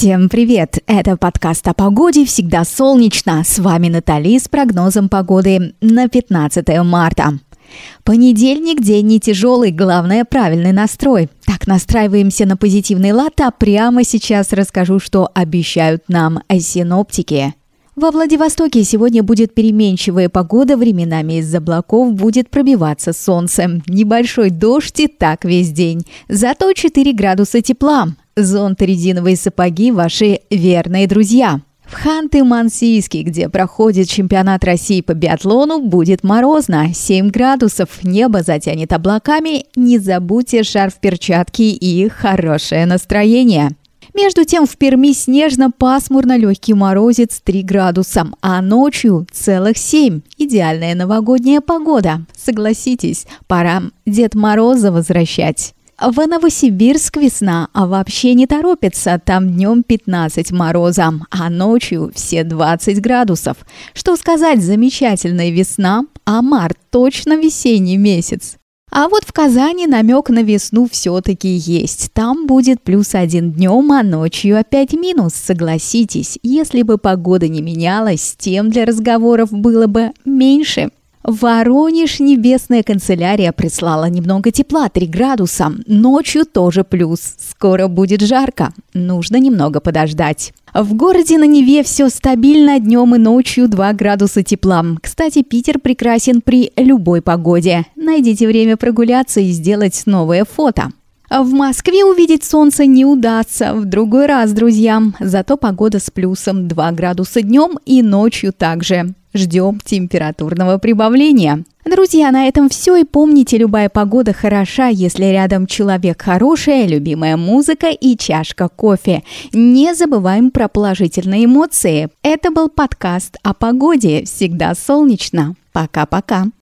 Всем привет! Это подкаст о погоде «Всегда солнечно». С вами Натали с прогнозом погоды на 15 марта. Понедельник – день не тяжелый, главное – правильный настрой. Так, настраиваемся на позитивный лад, а прямо сейчас расскажу, что обещают нам синоптики. Во Владивостоке сегодня будет переменчивая погода, временами из облаков будет пробиваться солнце. Небольшой дождь и так весь день. Зато 4 градуса тепла. Зонт резиновые сапоги – ваши верные друзья. В Ханты-Мансийске, где проходит чемпионат России по биатлону, будет морозно. 7 градусов, небо затянет облаками. Не забудьте шарф, перчатки и хорошее настроение. Между тем в Перми снежно-пасмурно легкий морозец 3 градуса, а ночью целых 7. Идеальная новогодняя погода. Согласитесь, пора Дед Мороза возвращать. В Новосибирск весна, а вообще не торопится. Там днем 15 мороза, а ночью все 20 градусов. Что сказать, замечательная весна, а март точно весенний месяц. А вот в Казани намек на весну все-таки есть. Там будет плюс один днем, а ночью опять минус. Согласитесь, если бы погода не менялась, тем для разговоров было бы меньше. Воронеж небесная канцелярия прислала немного тепла, 3 градуса. Ночью тоже плюс. Скоро будет жарко. Нужно немного подождать. В городе на Неве все стабильно днем и ночью 2 градуса тепла. Кстати, Питер прекрасен при любой погоде. Найдите время прогуляться и сделать новое фото. В Москве увидеть солнце не удастся в другой раз, друзья. Зато погода с плюсом 2 градуса днем и ночью также. Ждем температурного прибавления. Друзья, на этом все. И помните, любая погода хороша, если рядом человек хороший, любимая музыка и чашка кофе. Не забываем про положительные эмоции. Это был подкаст о погоде. Всегда солнечно. Пока-пока.